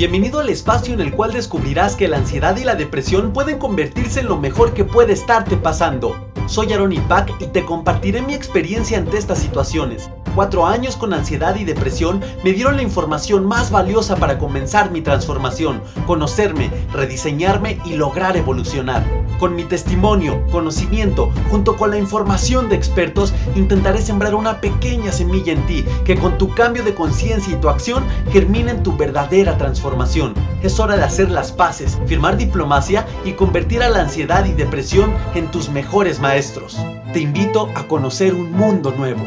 Bienvenido al espacio en el cual descubrirás que la ansiedad y la depresión pueden convertirse en lo mejor que puede estarte pasando. Soy Aaron y te compartiré mi experiencia ante estas situaciones. Cuatro años con ansiedad y depresión me dieron la información más valiosa para comenzar mi transformación, conocerme, rediseñarme y lograr evolucionar. Con mi testimonio, conocimiento, junto con la información de expertos, intentaré sembrar una pequeña semilla en ti que con tu cambio de conciencia y tu acción germine en tu verdadera transformación. Es hora de hacer las paces, firmar diplomacia y convertir a la ansiedad y depresión en tus mejores maestros. Te invito a conocer un mundo nuevo.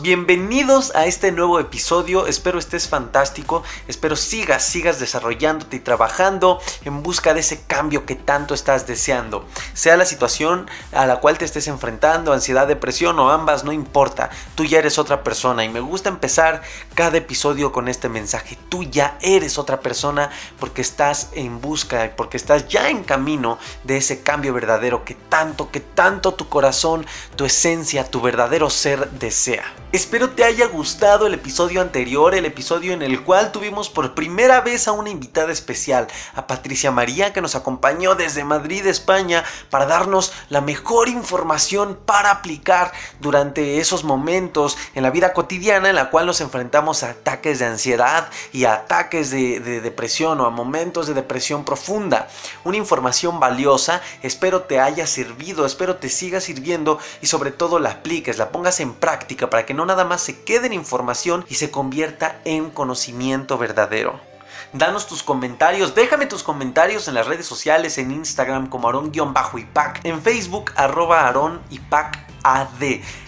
Bienvenidos a este nuevo episodio. Espero estés fantástico. Espero sigas, sigas desarrollándote y trabajando en busca de ese cambio que tanto estás deseando. Sea la situación a la cual te estés enfrentando, ansiedad, depresión o ambas, no importa. Tú ya eres otra persona y me gusta empezar cada episodio con este mensaje. Tú ya eres otra persona porque estás en busca, porque estás ya en camino de ese cambio verdadero que tanto, que tanto tu corazón, tu esencia, tu verdadero ser desea. Espero te haya gustado el episodio anterior, el episodio en el cual tuvimos por primera vez a una invitada especial, a Patricia María, que nos acompañó desde Madrid, España, para darnos la mejor información para aplicar durante esos momentos en la vida cotidiana en la cual nos enfrentamos a ataques de ansiedad y a ataques de, de depresión o a momentos de depresión profunda. Una información valiosa, espero te haya servido, espero te siga sirviendo y sobre todo la apliques, la pongas en práctica para que no nada más se quede en información y se convierta en conocimiento verdadero. Danos tus comentarios, déjame tus comentarios en las redes sociales, en Instagram como Aarón-Ipac, en Facebook arroba Aarón AD.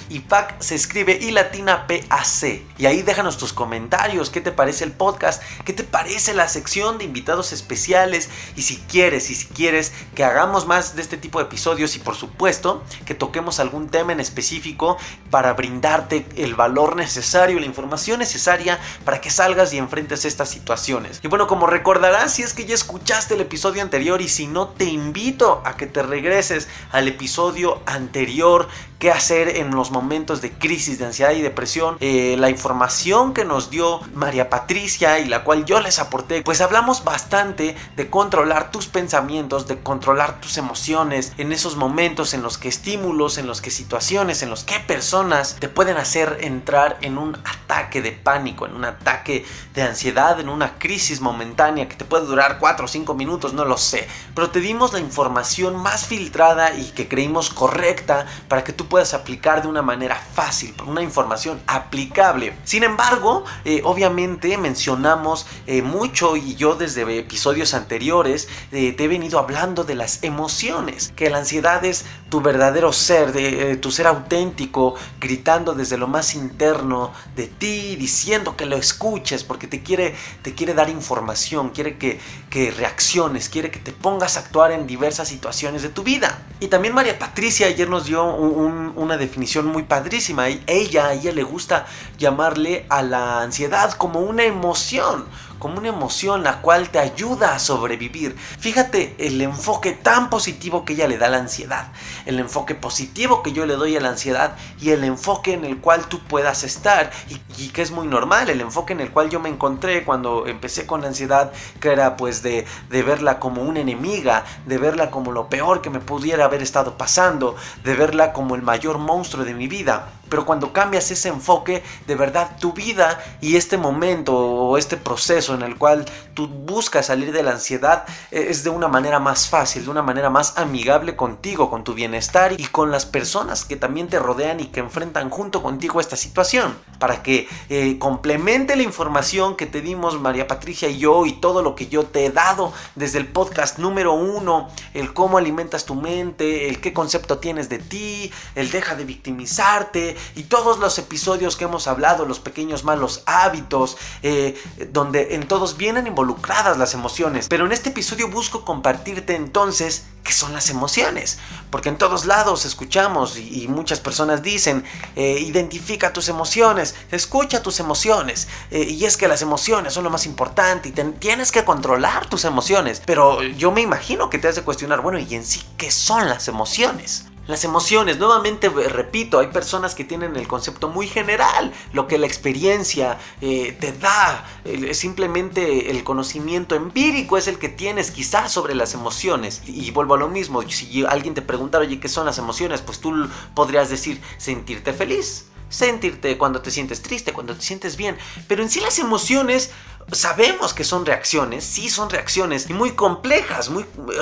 IPAC se escribe y latina PAC. Y ahí déjanos tus comentarios. ¿Qué te parece el podcast? ¿Qué te parece la sección de invitados especiales? Y si quieres, y si quieres que hagamos más de este tipo de episodios y por supuesto que toquemos algún tema en específico para brindarte el valor necesario, la información necesaria para que salgas y enfrentes estas situaciones. Y bueno, como recordarás, si es que ya escuchaste el episodio anterior y si no, te invito a que te regreses al episodio anterior qué hacer en los momentos de crisis, de ansiedad y depresión. Eh, la información que nos dio María Patricia y la cual yo les aporté, pues hablamos bastante de controlar tus pensamientos, de controlar tus emociones en esos momentos en los que estímulos, en los que situaciones, en los que personas te pueden hacer entrar en un ataque de pánico, en un ataque de ansiedad, en una crisis momentánea que te puede durar 4 o 5 minutos, no lo sé. Pero te dimos la información más filtrada y que creímos correcta para que tú puedas aplicar de una manera fácil, una información aplicable. Sin embargo, eh, obviamente mencionamos eh, mucho y yo desde episodios anteriores eh, te he venido hablando de las emociones, que la ansiedad es tu verdadero ser, de, tu ser auténtico, gritando desde lo más interno de ti, diciendo que lo escuches, porque te quiere, te quiere dar información, quiere que, que reacciones, quiere que te pongas a actuar en diversas situaciones de tu vida. Y también María Patricia ayer nos dio un una definición muy padrísima. Ella, a ella le gusta llamarle a la ansiedad como una emoción, como una emoción la cual te ayuda a sobrevivir. Fíjate el enfoque tan positivo que ella le da a la ansiedad, el enfoque positivo que yo le doy a la ansiedad y el enfoque en el cual tú puedas estar y, que es muy normal, el enfoque en el cual yo me encontré cuando empecé con la ansiedad, que era pues de, de verla como una enemiga, de verla como lo peor que me pudiera haber estado pasando, de verla como el mayor monstruo de mi vida. Pero cuando cambias ese enfoque, de verdad tu vida y este momento o este proceso en el cual tú buscas salir de la ansiedad eh, es de una manera más fácil, de una manera más amigable contigo, con tu bienestar y con las personas que también te rodean y que enfrentan junto contigo esta situación. Para que eh, complemente la información que te dimos María Patricia y yo y todo lo que yo te he dado desde el podcast número uno, el cómo alimentas tu mente, el qué concepto tienes de ti, el deja de victimizarte, mente y todos los episodios que hemos hablado, los pequeños malos hábitos, eh, donde en todos vienen involucradas las emociones. Pero en este episodio busco compartirte entonces qué son las emociones, porque en todos lados escuchamos y, muchas personas dicen, eh, identifica tus emociones, escucha tus emociones, eh, y es que las emociones son lo más importante y tienes que controlar tus emociones. Pero yo me imagino que te has de cuestionar, bueno, ¿y en sí qué son las emociones? Las emociones, nuevamente repito, hay personas que tienen el concepto muy general, lo que la experiencia eh, te da, simplemente el conocimiento empírico es el que tienes quizás sobre las emociones. Y, vuelvo a lo mismo, si alguien te preguntara, oye, ¿qué son las emociones? Pues tú podrías decir sentirte feliz, sentirte cuando te sientes triste, cuando te sientes bien, pero en sí las emociones sabemos que son reacciones, sí son reacciones muy complejas,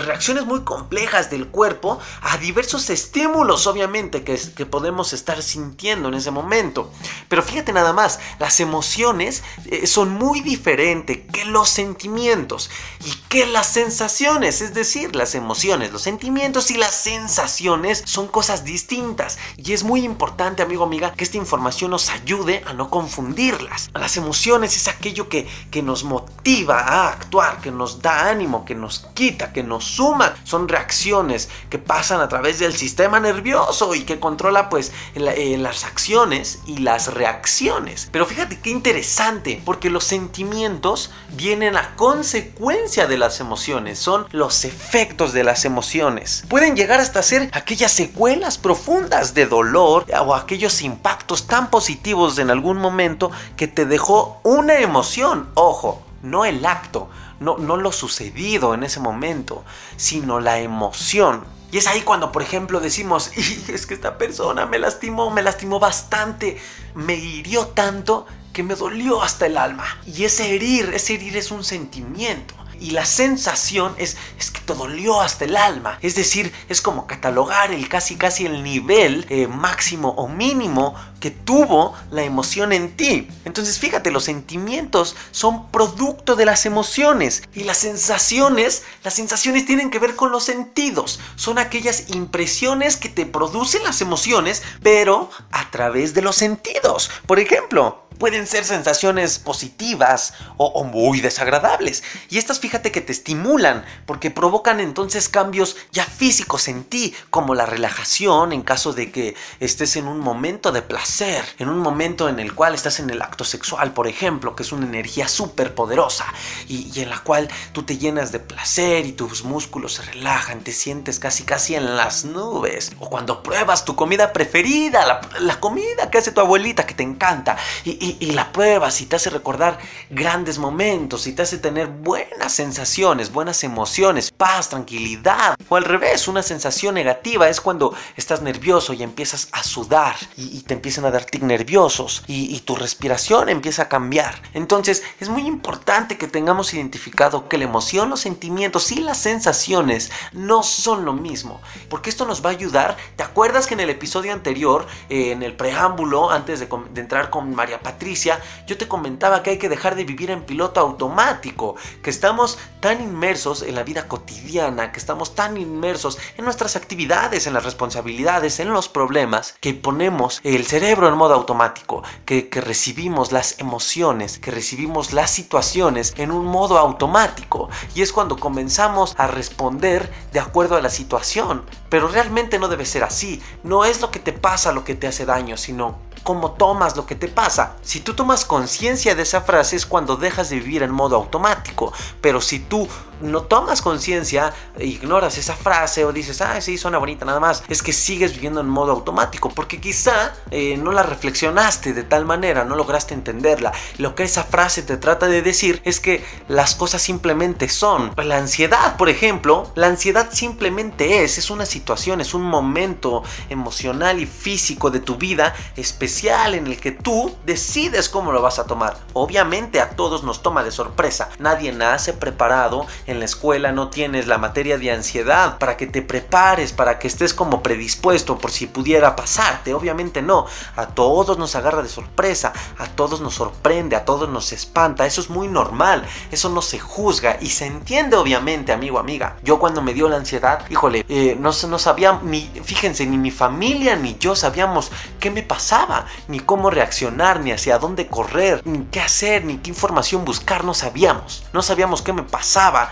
reacciones muy complejas del cuerpo a diversos estímulos, obviamente, que, que podemos estar sintiendo en ese momento. Pero fíjate nada más, las emociones eh, son muy diferentes que los sentimientos y que las sensaciones, es decir, las emociones, los sentimientos y las sensaciones son cosas distintas. Y es muy importante, amigo, amiga, que esta información nos ayude a no confundirlas. Las emociones es aquello que que nos motiva a actuar, que nos da ánimo, que nos quita, que nos suma. Son reacciones que pasan a través del sistema nervioso y que controla pues eh, las acciones y las reacciones. Pero fíjate qué interesante, porque los sentimientos vienen a consecuencia de las emociones, son los efectos de las emociones. Pueden llegar hasta ser aquellas secuelas profundas de dolor o aquellos impactos tan positivos en algún momento que te dejó una emoción Ojo, no el acto, no, no lo sucedido en ese momento, sino la emoción. Y es ahí cuando, por ejemplo, decimos, es que esta persona me lastimó, me lastimó bastante, me hirió tanto que me dolió hasta el alma. Y ese herir, ese herir es un sentimiento y la sensación es, es que te dolió hasta el alma. Es decir, es como catalogar el casi casi el nivel eh, máximo o mínimo que tuvo la emoción en ti. Entonces fíjate, los sentimientos son producto de las emociones y las sensaciones, las sensaciones tienen que ver con los sentidos. Son aquellas impresiones que te producen las emociones, pero a través de los sentidos. Por ejemplo, pueden ser sensaciones positivas o, muy desagradables. Y estas fíjate que te estimulan porque provocan entonces cambios ya físicos en ti, como la relajación en caso de que estés en un momento de placer, en un momento en el cual estás en el acto sexual, por ejemplo, que es una energía súper poderosa y, en la cual tú te llenas de placer y tus músculos se relajan, te sientes casi casi en las nubes. O cuando pruebas tu comida preferida, la, comida que hace tu abuelita que te encanta y la pruebas y te hace recordar grandes momentos y te hace tener buenas sensaciones, buenas emociones, paz, tranquilidad. O al revés, una sensación negativa es cuando estás nervioso y empiezas a sudar y, te empiezan a dar tic nerviosos y, y tu respiración empieza a cambiar. Entonces es muy importante que tengamos identificado que la emoción, los sentimientos y las sensaciones no son lo mismo. Porque esto nos va a ayudar. ¿Te acuerdas que en el episodio anterior, eh, en el preámbulo, antes de, de entrar con María Patricia, Patricia, yo te comentaba que hay que dejar de vivir en piloto automático, que estamos tan inmersos en la vida cotidiana, que estamos tan inmersos en nuestras actividades, en las responsabilidades, en los problemas, que ponemos el cerebro en modo automático, que, que recibimos las emociones, que recibimos las situaciones en un modo automático. Y es cuando comenzamos a responder de acuerdo a la situación. Pero realmente no debe ser así. No es lo que te pasa lo que te hace daño, sino cómo tomas lo que te pasa. Si tú tomas conciencia de esa frase es cuando dejas de vivir en modo automático. Pero si tú no tomas conciencia, ignoras esa frase o dices, ah, sí, suena bonita nada más, es que sigues viviendo en modo automático. Porque quizá eh, no la reflexionaste de tal manera, no lograste entenderla. Lo que esa frase te trata de decir es que las cosas simplemente son. La ansiedad, por ejemplo, la ansiedad simplemente es, es una situación, es un momento emocional y físico de tu vida especial en el que tú decides cómo lo vas a tomar. Obviamente a todos nos toma de sorpresa. Nadie nace preparado. La escuela no tienes la materia de ansiedad para que te prepares, para que estés como predispuesto por si pudiera pasarte. Obviamente no. A todos nos agarra de sorpresa. A todos nos sorprende. A todos nos espanta. Eso es muy normal. Eso no se juzga y se entiende obviamente, amigo, amiga. Yo cuando me dio la ansiedad, híjole, eh, no, no sabía ni, fíjense, ni mi familia ni yo sabíamos qué me pasaba, ni cómo reaccionar, ni hacia dónde correr, ni qué hacer, ni qué información buscar, no sabíamos. No sabíamos qué me pasaba.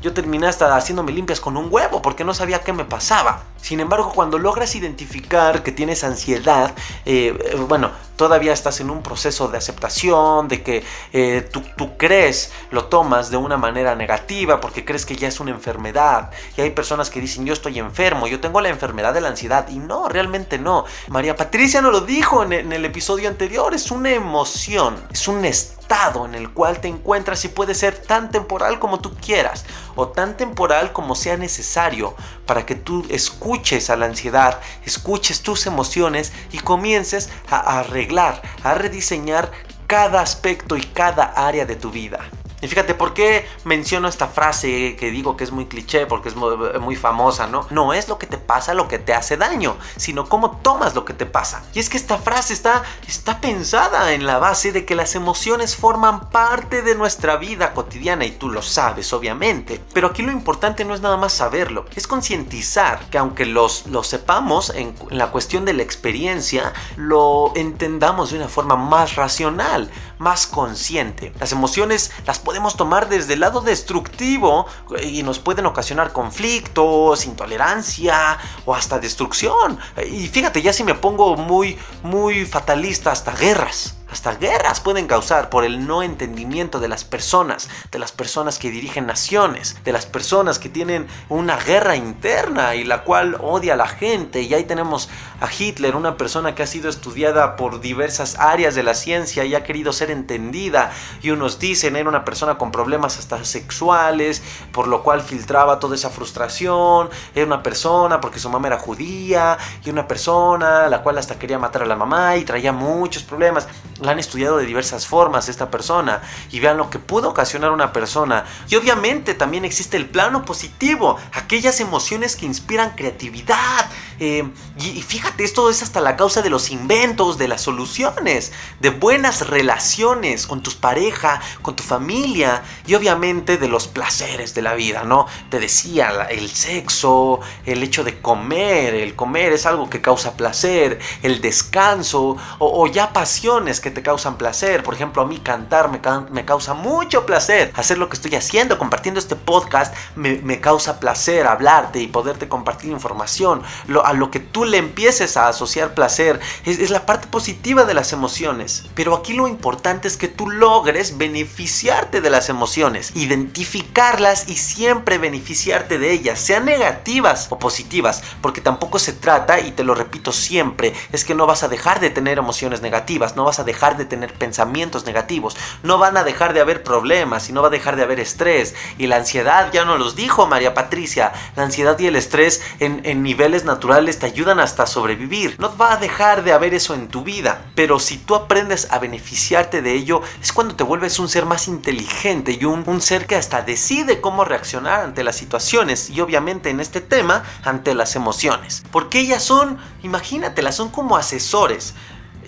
Yo terminé hasta haciéndome limpias con un huevo porque no sabía qué me pasaba. Sin embargo, cuando logras identificar que tienes ansiedad, eh, bueno, todavía estás en un proceso de aceptación, de que eh, tú, tú, crees, lo tomas de una manera negativa porque crees que ya es una enfermedad. Y hay personas que dicen, yo estoy enfermo, yo tengo la enfermedad de la ansiedad. Y no, realmente no. María Patricia nos lo dijo en el episodio anterior, es una emoción, es un estado en el cual te encuentras y puede ser tan temporal como tú quieras o tan temporal como sea necesario para que tú escuches a la ansiedad, escuches tus emociones y comiences a arreglar, a rediseñar cada aspecto y cada área de tu vida. Y fíjate, ¿por qué menciono esta frase que digo que es muy cliché, porque es muy, famosa, ¿no? No es lo que te pasa lo que te hace daño, sino cómo tomas lo que te pasa. Y es que esta frase está, está pensada en la base de que las emociones forman parte de nuestra vida cotidiana y tú lo sabes, obviamente. Pero aquí lo importante no es nada más saberlo, es concientizar que aunque los, lo sepamos en, en la cuestión de la experiencia, lo entendamos de una forma más racional, más consciente. Las emociones las podemos tomar desde el lado destructivo y nos pueden ocasionar conflictos, intolerancia o hasta destrucción. Y fíjate, ya si me pongo muy, muy fatalista, hasta guerras. Hasta guerras pueden causar por el no entendimiento de las personas, de las personas que dirigen naciones, de las personas que tienen una guerra interna y la cual odia a la gente. Y ahí tenemos a Hitler, una persona que ha sido estudiada por diversas áreas de la ciencia y ha querido ser entendida. Y unos dicen era una persona con problemas hasta sexuales, por lo cual filtraba toda esa frustración. Era una persona porque su mamá era judía y una persona la cual hasta quería matar a la mamá y traía muchos problemas la han estudiado de diversas formas esta persona y vean lo que pudo ocasionar una persona. Y obviamente también existe el plano positivo, aquellas emociones que inspiran creatividad. Eh, y, fíjate, esto es hasta la causa de los inventos, de las soluciones, de buenas relaciones con tus pareja, con tu familia y obviamente de los placeres de la vida, ¿no? Te decía, el sexo, el hecho de comer, el comer es algo que causa placer, el descanso o, ya pasiones que te causan placer. Por ejemplo, a mí cantar me, me causa mucho placer. Hacer lo que estoy haciendo, compartiendo este podcast, me, causa placer hablarte y poderte compartir información. A lo que tú le empieces a asociar placer es, la parte positiva de las emociones. Pero aquí lo importante es que tú logres beneficiarte de las emociones, identificarlas y siempre beneficiarte de ellas, sean negativas o positivas, porque tampoco se trata, y te lo repito siempre, es que no vas a dejar de tener emociones negativas, no vas a dejar de tener pensamientos negativos, no van a dejar de haber problemas y no va a dejar de haber estrés. Y la ansiedad, ya nos los dijo María Patricia, la ansiedad y el estrés en niveles naturales te ayudan hasta sobrevivir. No va a dejar de haber eso en tu vida, pero si tú aprendes a beneficiarte de ello, es cuando te vuelves un ser más inteligente y un, un ser que hasta decide cómo reaccionar ante las situaciones y obviamente en este tema ante las emociones. Porque ellas son, imagínatelas, son como asesores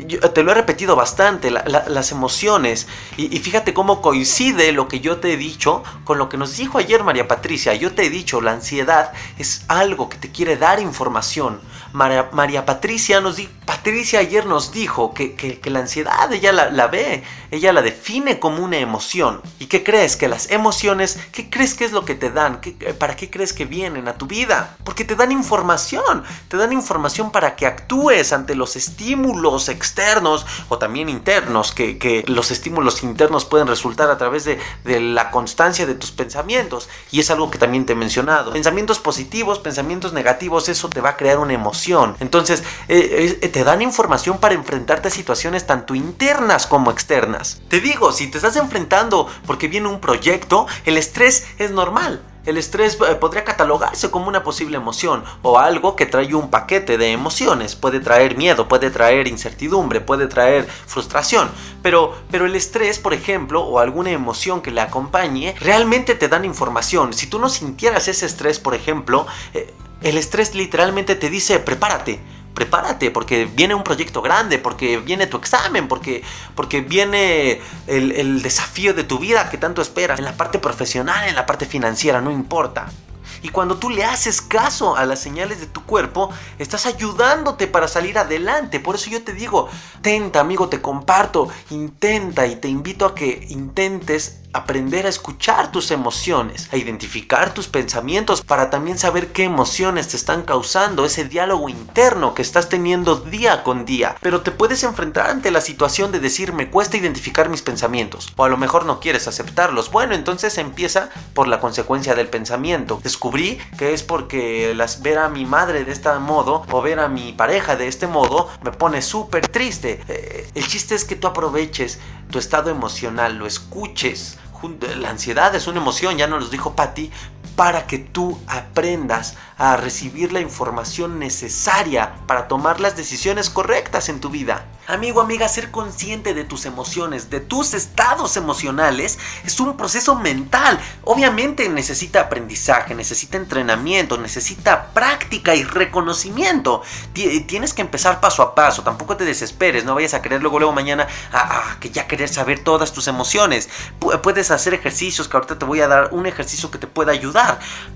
te lo he repetido bastante, las emociones. Y, y, fíjate cómo coincide lo que yo te he dicho con lo que nos dijo ayer María Patricia. Yo te he dicho, la ansiedad es algo que te quiere dar información. María, Patricia nos dijo, Patricia ayer nos dijo que, la ansiedad ella la, ve, ella la define como una emoción. ¿Y qué crees? Que las emociones, ¿qué crees que es lo que te dan? ¿Para qué crees que vienen a tu vida? Porque te dan información, te dan información para que actúes ante los estímulos externos o también internos, que, los estímulos internos pueden resultar a través de, de la constancia de tus pensamientos. Y es algo que también te he mencionado. Pensamientos positivos, pensamientos negativos, eso te va a crear una emoción entonces, eh, eh, te dan información para enfrentarte a situaciones tanto internas como externas. Te digo, si te estás enfrentando porque viene un proyecto, el estrés es normal. El estrés eh, podría catalogarse como una posible emoción o algo que trae un paquete de emociones. Puede traer miedo, puede traer incertidumbre, puede traer frustración. Pero, pero el estrés, por ejemplo, o alguna emoción que le acompañe, realmente te dan información. Si tú no sintieras ese estrés, por ejemplo, el estrés literalmente te dice prepárate prepárate porque viene un proyecto grande, porque viene tu examen, porque, porque viene el, el desafío de tu vida que tanto esperas. En la parte profesional, en la parte financiera, no importa. Y cuando tú le haces caso a las señales de tu cuerpo, estás ayudándote para salir adelante. Por eso yo te digo, tenta amigo, te comparto, intenta y te invito a que intentes aprender a escuchar tus emociones, a identificar tus pensamientos para también saber qué emociones te están causando ese diálogo interno que estás teniendo día con día. Pero te puedes enfrentar ante la situación de decir me cuesta identificar mis pensamientos o a lo mejor no quieres aceptarlos. Bueno, entonces empieza por la consecuencia del pensamiento. Descubrí que es porque las, ver a mi madre de este modo o ver a mi pareja de este modo me pone súper triste. Eh, el chiste es que tú aproveches tu estado emocional, lo escuches la ansiedad es una emoción, ya nos lo dijo Patty, para que tú aprendas a recibir la información necesaria para tomar las decisiones correctas en tu vida. Amigo, amiga, ser consciente de tus emociones, de tus estados emocionales, es un proceso mental. Obviamente necesita aprendizaje, necesita entrenamiento, necesita práctica y reconocimiento. Tienes que empezar paso a paso, tampoco te desesperes, no vayas a querer luego, luego mañana a, que ya querer saber todas tus emociones. puedes hacer ejercicios, que ahorita te voy a dar un ejercicio que te pueda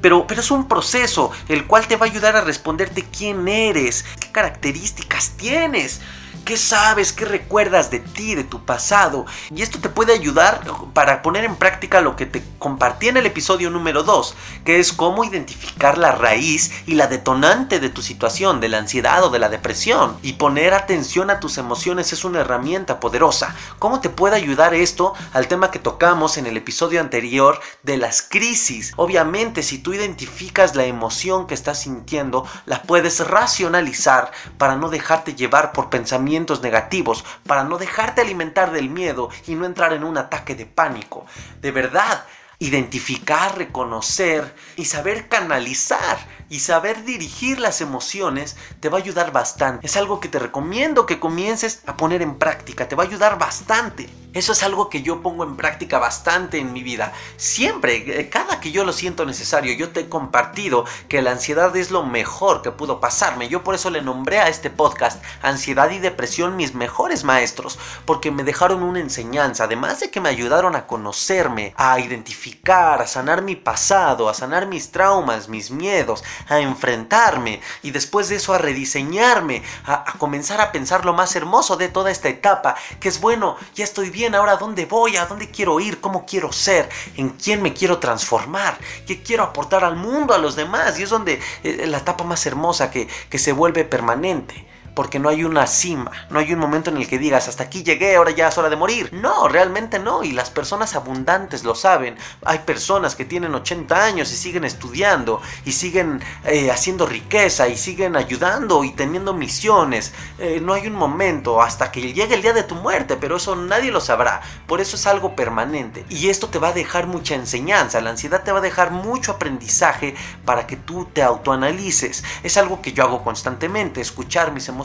pero, pero es un proceso el cual te va a ayudar a responderte quién eres, qué características tienes. ¿Qué sabes? ¿Qué recuerdas de ti, de tu pasado? Y esto te puede ayudar para poner en práctica lo que te compartí en el episodio número 2, que es cómo identificar la raíz y la detonante de tu situación, de la ansiedad o de la depresión. Y poner atención a tus emociones es una herramienta poderosa. ¿Cómo te puede ayudar esto al tema que tocamos en el episodio anterior de las crisis? Obviamente, si tú identificas la emoción que estás sintiendo, la puedes racionalizar para no dejarte llevar por pensamientos negativos, para no dejarte alimentar del miedo y no entrar en un ataque de pánico. De verdad, identificar, reconocer y saber canalizar y saber dirigir las emociones te va a ayudar bastante. Es algo que te recomiendo que comiences a poner en práctica, te va a ayudar bastante. Eso es algo que yo pongo en práctica bastante en mi vida. Siempre, eh, cada que yo lo siento necesario, yo te he compartido que la ansiedad es lo mejor que pudo pasarme. Yo por eso le nombré a este podcast Ansiedad y Depresión mis mejores maestros, porque me dejaron una enseñanza, además de que me ayudaron a conocerme, a identificar, a sanar mi pasado, a sanar mis traumas, mis miedos, a enfrentarme y después de eso a rediseñarme, a, a comenzar a pensar lo más hermoso de toda esta etapa, que es bueno, ya estoy bien ahora dónde voy, a dónde quiero ir, cómo quiero ser, en quién me quiero transformar, qué quiero aportar al mundo, a los demás. Y es donde eh, la etapa más hermosa que, que se vuelve permanente porque no hay una cima, no hay un momento en el que digas, hasta aquí llegué, ahora ya es hora de morir. No, realmente no, y las personas abundantes lo saben. Hay personas que tienen 80 años y siguen estudiando, y siguen eh, haciendo riqueza, y siguen ayudando y teniendo misiones. Eh, no hay un momento hasta que llegue el día de tu muerte, pero eso nadie lo sabrá. Por eso es algo permanente. Y esto te va a dejar mucha enseñanza, la ansiedad te va a dejar mucho aprendizaje para que tú te autoanalices. Es algo que yo hago constantemente, escuchar mis emociones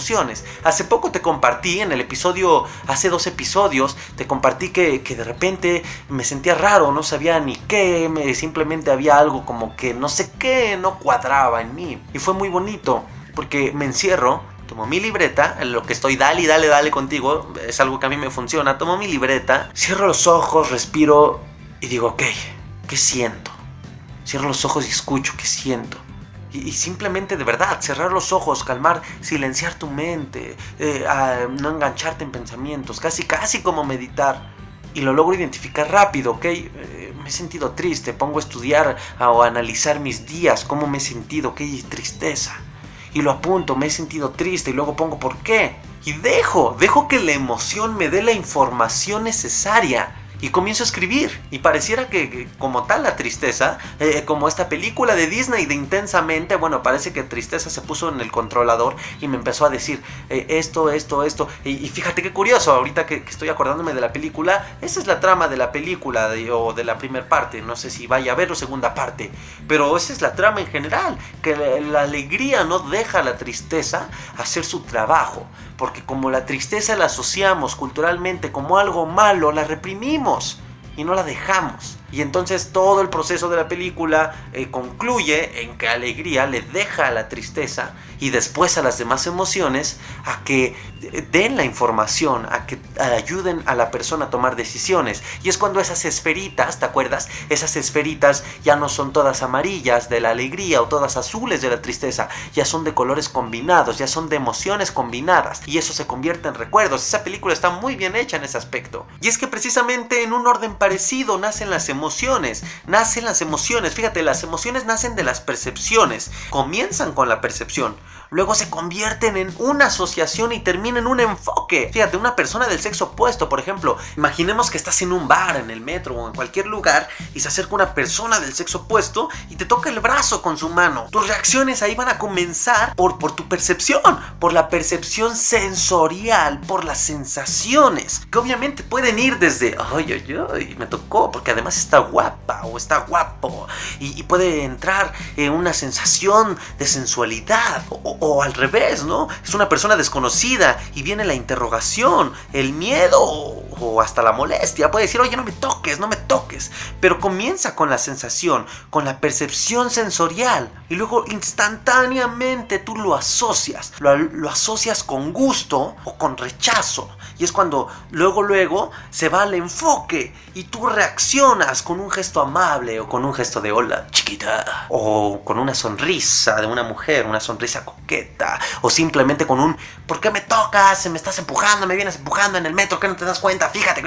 Hace poco te compartí en el episodio, hace dos episodios, te compartí que, de repente me sentía raro, no sabía ni qué, me, simplemente había algo como que no sé qué, no cuadraba en mí. Y fue muy bonito, porque me encierro, tomo mi libreta, en lo que estoy dale, dale, dale contigo, es algo que a mí me funciona, tomo mi libreta, cierro los ojos, respiro y digo, ok, ¿qué siento? Cierro los ojos y escucho, ¿qué siento? Y, simplemente de verdad, cerrar los ojos, calmar, silenciar tu mente, eh, no engancharte en pensamientos, casi, casi como meditar. Y lo logro identificar rápido, ¿ok? Eh, me he sentido triste, pongo a estudiar o analizar mis días, cómo me he sentido, qué tristeza. Y lo apunto, me he sentido triste y luego pongo por qué. Y dejo, dejo que la emoción me dé la información necesaria y comienzo a escribir. Y pareciera que, como tal la tristeza, eh, como esta película de Disney de intensamente, bueno, parece que tristeza se puso en el controlador y me empezó a decir eh, esto, esto, esto. Y, fíjate qué curioso, ahorita que, estoy acordándome de la película, esa es la trama de la película o de la primera parte. No sé si vaya a ver o segunda parte, pero esa es la trama en general, que la, la alegría no deja a la tristeza hacer su trabajo porque como la tristeza la asociamos culturalmente como algo malo, la reprimimos y no la dejamos. Y entonces todo el proceso de la película eh, concluye en que alegría le deja a la tristeza y después a las demás emociones a que den la información, a que ayuden a la persona a tomar decisiones. Y es cuando esas esferitas, ¿te acuerdas? Esas esferitas ya no son todas amarillas de la alegría o todas azules de la tristeza, ya son de colores combinados, ya son de emociones combinadas. Y eso se convierte en recuerdos. Esa película está muy bien hecha en ese aspecto. Y es que precisamente en un orden parecido nacen las emociones emociones, nacen las emociones. Fíjate, las emociones nacen de las percepciones, comienzan con la percepción luego se convierten en una asociación y terminan en un enfoque. Fíjate, una persona del sexo opuesto, por ejemplo, imaginemos que estás en un bar, en el metro o en cualquier lugar y se acerca una persona del sexo opuesto y te toca el brazo con su mano. Tus reacciones ahí van a comenzar por, por tu percepción, por la percepción sensorial, por las sensaciones, que obviamente pueden ir desde, ay, ay, ay, me tocó, porque además está guapa o está guapo, y, puede entrar en una sensación de sensualidad o, al revés, ¿no? Es una persona desconocida y viene la interrogación, el miedo o hasta la molestia. Puede decir, oye, no me toques, no me toques. Pero comienza con la sensación, con la percepción sensorial y luego instantáneamente tú lo asocias. Lo asocias con gusto o con rechazo. Y es cuando luego, luego se va al enfoque y tú reaccionas con un gesto amable o con un gesto de hola, chiquita. O con una sonrisa de una mujer, una sonrisa coqueta. O simplemente con un, ¿por qué me tocas? Me estás empujando, me vienes empujando en el metro, que no te das cuenta? Fíjate,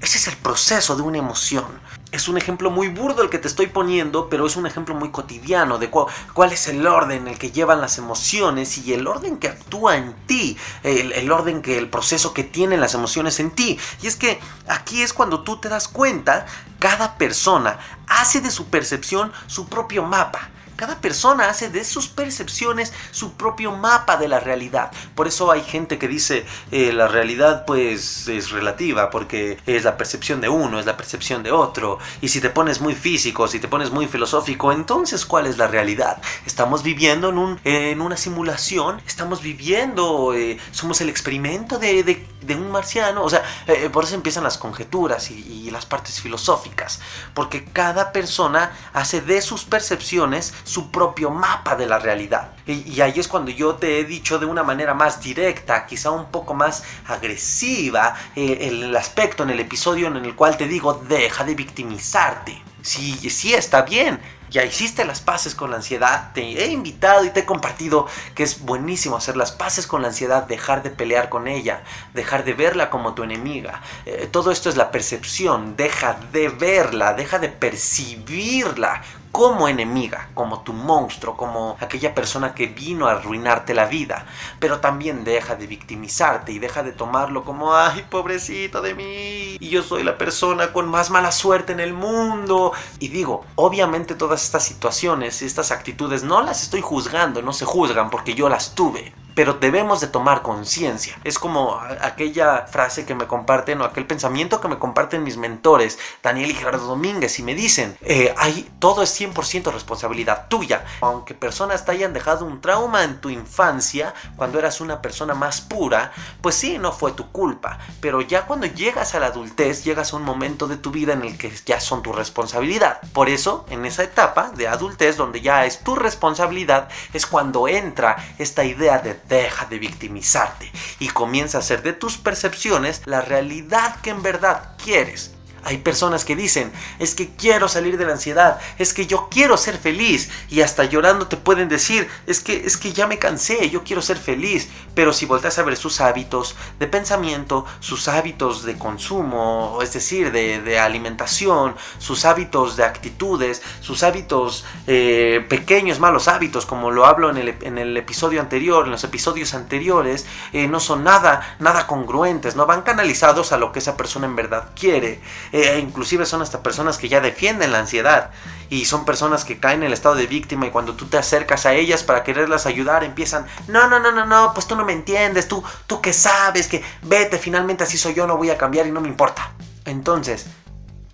ese es el proceso de una emoción. Es un ejemplo muy burdo el que te estoy poniendo, pero es un ejemplo muy cotidiano de cuál es el orden en el que llevan las emociones y el orden que actúa en ti, el, el orden que el proceso que tienen las emociones en ti. Y es que aquí es cuando tú te das cuenta, cada persona hace de su percepción su propio mapa. Cada persona hace de sus percepciones su propio mapa de la realidad. Por eso hay gente que dice eh, la realidad pues es relativa porque es la percepción de uno, es la percepción de otro. Y si te pones muy físico, si te pones muy filosófico, entonces ¿cuál es la realidad? Estamos viviendo en, un, en una simulación, estamos viviendo, eh, somos el experimento de, un marciano. O sea, eh, por eso empiezan las conjeturas y, y las partes filosóficas. Porque cada persona hace de sus percepciones su propio mapa de la realidad. Y, ahí es cuando yo te he dicho de una manera más directa, quizá un poco más agresiva, eh, el aspecto en el episodio en el cual te digo, deja de victimizarte. Sí, sí, está bien ya hiciste las paces con la ansiedad, te he invitado y te he compartido que es buenísimo hacer las paces con la ansiedad, dejar de pelear con ella, dejar de verla como tu enemiga. Eh, todo esto es la percepción, deja de verla, deja de percibirla como enemiga, como tu monstruo, como aquella persona que vino a arruinarte la vida. Pero también deja de victimizarte y deja de tomarlo como, ay, pobrecito de mí, y yo soy la persona con más mala suerte en el mundo. Y digo, obviamente todas estas situaciones y estas actitudes no las estoy juzgando, no se juzgan porque yo las tuve pero debemos de tomar conciencia. Es como aquella frase que me comparten o aquel pensamiento que me comparten mis mentores, Daniel y Gerardo Domínguez, y me dicen, eh, todo es 100% responsabilidad tuya. Aunque personas te hayan dejado un trauma en tu infancia, cuando eras una persona más pura, pues sí, no fue tu culpa, pero ya cuando llegas a la adultez, llegas a un momento de tu vida en el que ya son tu responsabilidad. Por eso, en esa etapa de adultez, donde ya es tu responsabilidad, es cuando entra esta idea de deja de victimizarte y comienza a hacer de tus percepciones la realidad que en verdad quieres. Hay personas que dicen, es que quiero salir de la ansiedad, es que yo quiero ser feliz y hasta llorando te pueden decir, es que es que ya me cansé, yo quiero ser feliz, pero si volteas a ver sus hábitos de pensamiento, sus hábitos de consumo, es decir, de, alimentación, sus hábitos de actitudes, sus hábitos eh, pequeños malos hábitos, como lo hablo en el, episodio anterior, en los episodios anteriores, eh, no son nada, nada congruentes, no van canalizados a lo que esa persona en verdad quiere. E inclusive son hasta personas que ya defienden la ansiedad y son personas que caen en el estado de víctima y cuando tú te acercas a ellas para quererlas ayudar empiezan, no, no, no, no, no, pues tú no me entiendes, tú, tú que sabes que vete, finalmente así soy yo, no voy a cambiar y no me importa. Entonces,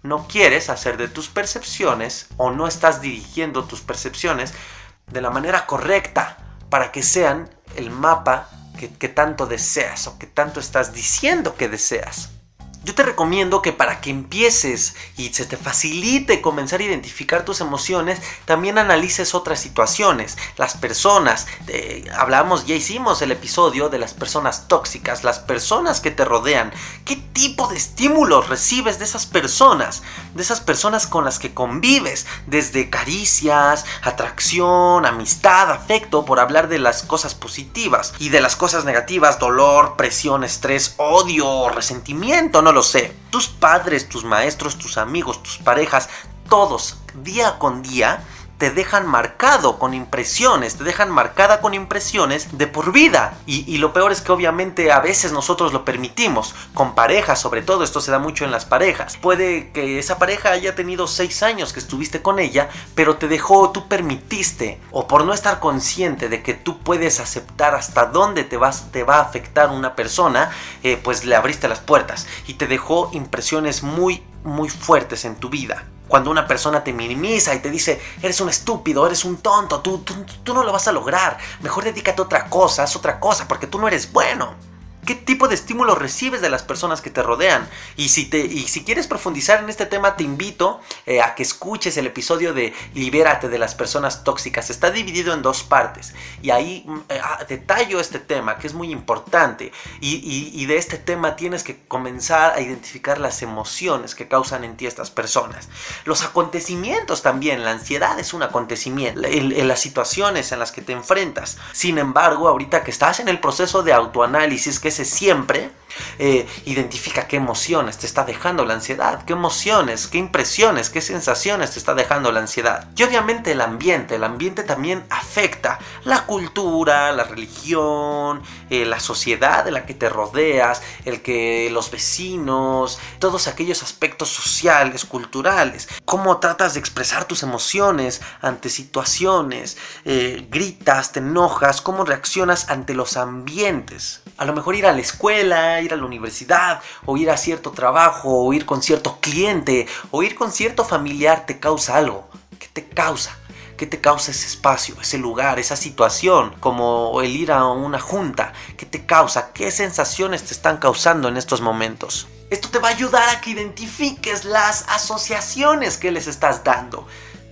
no quieres hacer de tus percepciones o no estás dirigiendo tus percepciones de la manera correcta para que sean el mapa que, que tanto deseas o que tanto estás diciendo que deseas. Yo te recomiendo que para que empieces y se te facilite comenzar a identificar tus emociones, también analices otras situaciones. Las personas, hablamos, ya hicimos el episodio de las personas tóxicas, las personas que te rodean. ¿Qué tipo de estímulos recibes de esas personas? De esas personas con las que convives, desde caricias, atracción, amistad, afecto, por hablar de las cosas positivas y de las cosas negativas, dolor, presión, estrés, odio, resentimiento, no lo sé. Tus padres, tus maestros, tus amigos, tus parejas, todos, día con día, te dejan marcado con impresiones, te dejan marcada con impresiones de por vida. Y, lo peor es que obviamente a veces nosotros lo permitimos, con parejas sobre todo, esto se da mucho en las parejas. Puede que esa pareja haya tenido seis años que estuviste con ella, pero te dejó, tú permitiste, o por no estar consciente de que tú puedes aceptar hasta dónde te, vas, te va a afectar una persona, eh, pues le abriste las puertas y te dejó impresiones muy, muy fuertes en tu vida cuando una persona te minimiza y te dice, eres un estúpido, eres un tonto, tú, tú, tú, no lo vas a lograr, mejor dedícate a otra cosa, haz otra cosa, porque tú no eres bueno. ¿Qué tipo de estímulo recibes de las personas que te rodean? Y si, te, y si quieres profundizar en este tema, te invito eh, a que escuches el episodio de Libérate de las personas tóxicas. Está dividido en dos partes. Y ahí mm, eh, ah, detallo este tema, que es muy importante. Y, y, de este tema tienes que comenzar a identificar las emociones que causan en ti estas personas. Los acontecimientos también. La ansiedad es un acontecimiento. En, en las situaciones en las que te enfrentas. Sin embargo, ahorita que estás en el proceso de autoanálisis, que siempre, eh, identifica qué emociones te está dejando la ansiedad, qué emociones, qué impresiones, qué sensaciones te está dejando la ansiedad. Y obviamente el ambiente, el ambiente también afecta la cultura, la religión, eh, la sociedad de la que te rodeas, el que los vecinos, todos aquellos aspectos sociales, culturales, cómo tratas de expresar tus emociones ante situaciones, eh, gritas, te enojas, cómo reaccionas ante los ambientes. A lo mejor a la escuela, ir a la universidad, o ir a cierto trabajo, o ir con cierto cliente, o ir con cierto familiar te causa algo. ¿Qué te causa? ¿Qué te causa ese espacio, ese lugar, esa situación? Como el ir a una junta. ¿Qué te causa? ¿Qué sensaciones te están causando en estos momentos? Esto te va a ayudar a que identifiques las asociaciones que les estás dando.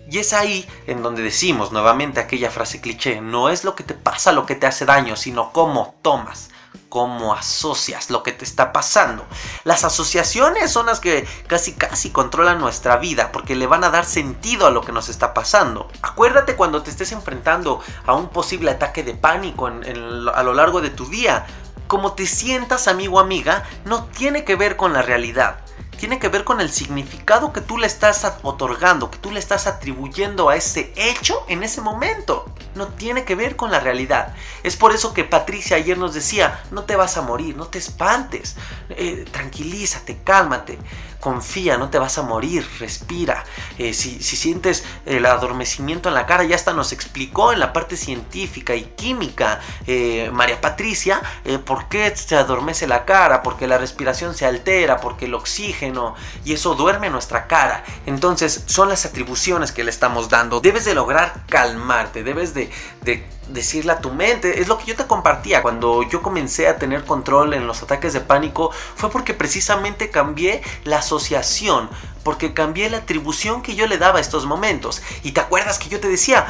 Y es ahí en donde decimos nuevamente aquella frase cliché, no es lo que te pasa lo que te hace daño, sino cómo tomas cómo asocias lo que te está pasando. Las asociaciones son las que casi casi controlan nuestra vida porque le van a dar sentido a lo que nos está pasando. Acuérdate cuando te estés enfrentando a un posible ataque de pánico a lo largo de tu día. Como te sientas amigo o amiga no tiene que ver con la realidad tiene que ver con el significado que tú le estás otorgando, que tú le estás atribuyendo a ese hecho en ese momento. No tiene que ver con la realidad. Es por eso que Patricia ayer nos decía, no te vas a morir, no te espantes, eh, tranquilízate, cálmate confía, no te vas a morir, respira. Eh, si, sientes el adormecimiento en la cara, ya hasta nos explicó en la parte científica y química eh, María Patricia eh, por qué se adormece la cara, porque la respiración se altera, porque el oxígeno y eso duerme nuestra cara. Entonces son las atribuciones que le estamos dando. Debes de lograr calmarte, debes de, de decirle a tu mente. Es lo que yo te compartía cuando yo comencé a tener control en los ataques de pánico. Fue porque precisamente cambié la asociación. Porque cambié la atribución que yo le daba a estos momentos. Y te acuerdas que yo te decía,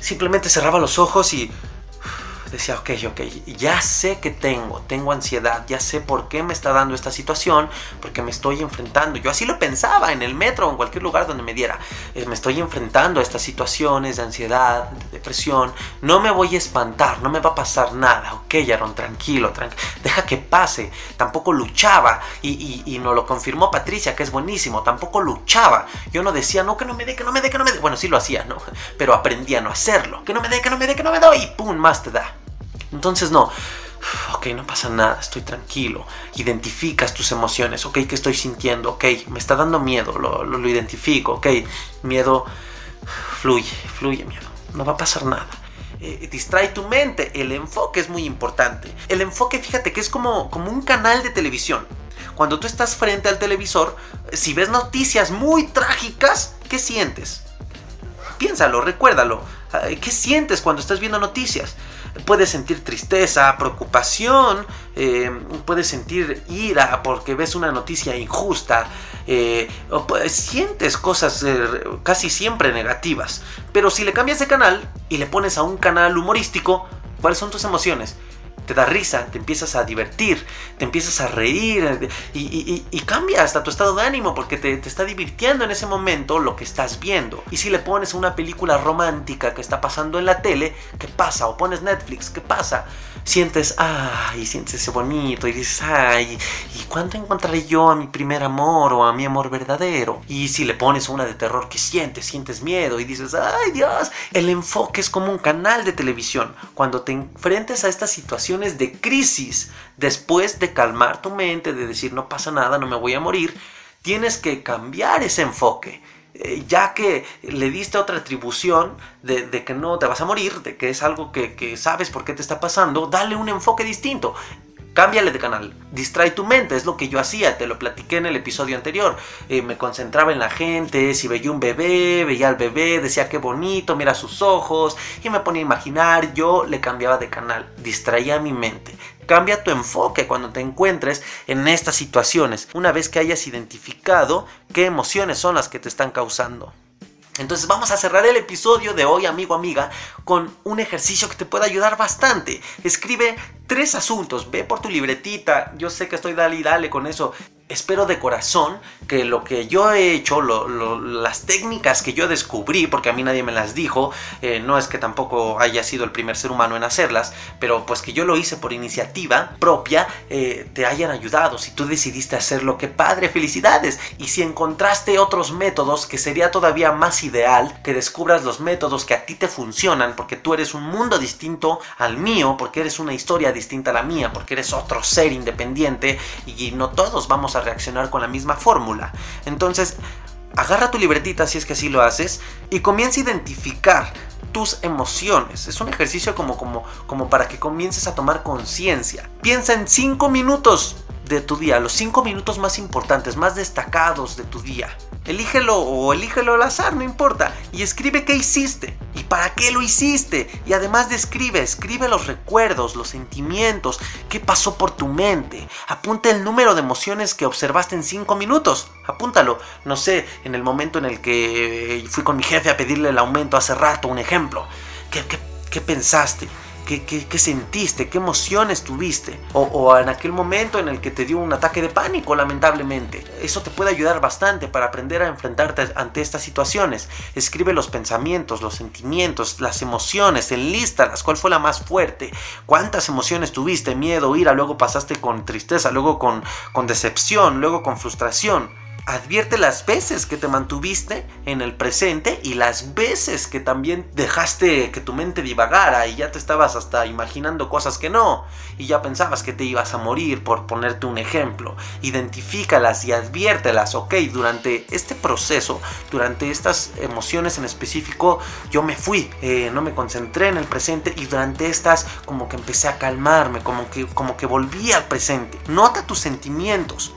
simplemente cerraba los ojos y decía, ok, ok, ya sé que tengo, tengo ansiedad, ya sé por qué me está dando esta situación, porque me estoy enfrentando. Yo así lo pensaba en el metro o en cualquier lugar donde me diera. Eh, me estoy enfrentando a estas situaciones de ansiedad, de depresión. No me voy a espantar, no me va a pasar nada. Ok, Aaron, tranquilo, tranquilo. Deja que pase. Tampoco luchaba y, y, y nos lo confirmó Patricia, que es buenísimo. Tampoco luchaba. Yo no decía, no, que no me dé, que no me dé, que no me dé. Bueno, sí lo hacía, ¿no? Pero aprendí a no hacerlo. Que no me dé, que no me dé, que no me doy. Y pum, más te da. Entonces no, ok, no pasa nada, estoy tranquilo. Identificas tus emociones, ok, ¿qué estoy sintiendo? Ok, me está dando miedo, lo, lo, identifico, ok, miedo, fluye, fluye miedo, no va a pasar nada. Eh, distrae tu mente, el enfoque es muy importante. El enfoque, fíjate que es como, como un canal de televisión. Cuando tú estás frente al televisor, si ves noticias muy trágicas, ¿qué sientes? Piénsalo, recuérdalo. ¿Qué sientes cuando estás viendo noticias? Puedes sentir tristeza, preocupación, eh, puedes sentir ira porque ves una noticia injusta, eh, o sientes cosas eh, casi siempre negativas. Pero si le cambias de canal y le pones a un canal humorístico, ¿cuáles son tus emociones? Te da risa, te empiezas a divertir, te empiezas a reír y, y, y cambia hasta tu estado de ánimo porque te, te, está divirtiendo en ese momento lo que estás viendo. Y si le pones una película romántica que está pasando en la tele, ¿qué pasa? O pones Netflix, ¿qué pasa? Sientes, ay, sientes ese bonito y dices, ay, ¿y cuándo encontraré yo a mi primer amor o a mi amor verdadero? Y si le pones una de terror, ¿qué sientes? Sientes miedo y dices, ay Dios, el enfoque es como un canal de televisión. Cuando te enfrentes a estas de crisis, después de calmar tu mente, de decir no pasa nada, no me voy a morir, tienes que cambiar ese enfoque. Eh, ya que le diste otra atribución de, que no te vas a morir, de que es algo que sabes por qué te está pasando, dale un enfoque distinto. Cámbiale de canal, distrae tu mente, es lo que yo hacía, te lo platiqué en el episodio anterior. Eh, me concentraba en la gente, si veía un bebé, veía al bebé, decía qué bonito, mira sus ojos, y me ponía a imaginar, yo le cambiaba de canal, distraía mi mente. Cambia tu enfoque cuando te encuentres en estas situaciones, una vez que hayas identificado qué emociones son las que te están causando. Entonces vamos a cerrar el episodio de hoy, amigo, amiga, con un ejercicio que te puede ayudar bastante. Escribe tres asuntos, ve por tu libretita, yo sé que estoy dale y dale con eso. Espero de corazón que lo que yo he hecho, las técnicas que yo descubrí, porque a mí nadie me las dijo, eh, no es que tampoco haya sido el primer ser humano en hacerlas, pero pues que yo lo hice por iniciativa propia, eh, te hayan ayudado. Si tú decidiste hacerlo, qué padre, felicidades. Y si encontraste otros métodos, que sería todavía más ideal que descubras los métodos que a ti te funcionan, porque tú eres un mundo distinto al mío, porque eres una historia distinta a la mía, porque eres otro ser independiente y no todos vamos a reaccionar con la misma fórmula. Entonces, agarra tu libretita si es que así lo haces y comienza a identificar tus emociones. Es un ejercicio como, como, como para que comiences a tomar conciencia. Piensa en 5 minutos de tu día, los 5 minutos más importantes, más destacados de tu día. Elígelo o elígelo al azar, no importa. Y escribe qué hiciste y para qué lo hiciste. Y además describe, escribe los recuerdos, los sentimientos, qué pasó por tu mente. Apunta el número de emociones que observaste en 5 minutos. Apúntalo. No sé, en el momento en el que fui con mi jefe a pedirle el aumento hace rato, un ejemplo. ¿Qué, qué, qué pensaste? ¿Qué, sentiste? ¿Qué emociones tuviste? O, o, en aquel momento en el que te dio un ataque de pánico, lamentablemente. Eso te puede ayudar bastante para aprender a enfrentarte ante estas situaciones. Escribe los pensamientos, los sentimientos, las emociones, enlístalas. ¿Cuál fue la más fuerte? ¿Cuántas emociones tuviste? Miedo, ira, luego pasaste con tristeza, luego con, con decepción, luego con frustración. Advierte las veces que te mantuviste en el presente y las veces que también dejaste que tu mente divagara y ya te estabas hasta imaginando cosas que no y ya pensabas que te ibas a morir por ponerte un ejemplo. Identifícalas y adviértelas, ok, durante este proceso, durante estas emociones en específico, yo me fui, eh, no me concentré en el presente y durante estas como que empecé a calmarme, como que, como que volví al presente. Nota tus sentimientos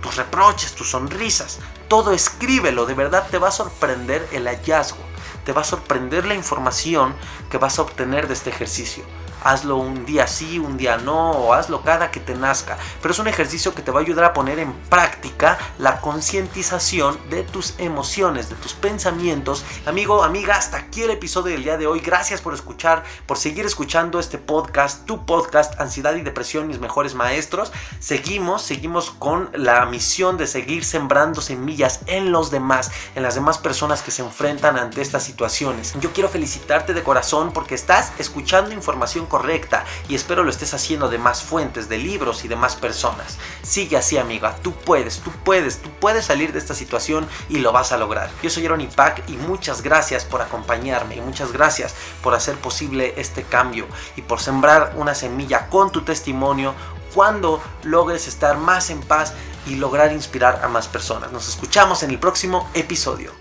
tus reproches, tus sonrisas, todo escríbelo, de verdad te va a sorprender el hallazgo, te va a sorprender la información que vas a obtener de este ejercicio. Hazlo un día sí, un día no, o hazlo cada que te nazca. Pero es un ejercicio que te va a ayudar a poner en práctica la concientización de tus emociones, de tus pensamientos. Amigo, amiga, hasta aquí el episodio del día de hoy. Gracias por escuchar, por seguir escuchando este podcast, tu podcast, Ansiedad y Depresión, mis mejores maestros. Seguimos, seguimos con la misión de seguir sembrando semillas en los demás, en las demás personas que se enfrentan ante estas situaciones. Yo quiero felicitarte de corazón porque estás escuchando información correcta y espero lo estés haciendo de más fuentes, de libros y de más personas. Sigue así, amiga, tú puedes, tú puedes, tú puedes salir de esta situación y lo vas a lograr. Yo soy Aaron Pack y muchas gracias por acompañarme y muchas gracias por hacer posible este cambio y por sembrar una semilla con tu testimonio cuando logres estar más en paz y lograr inspirar a más personas. Nos escuchamos en el próximo episodio.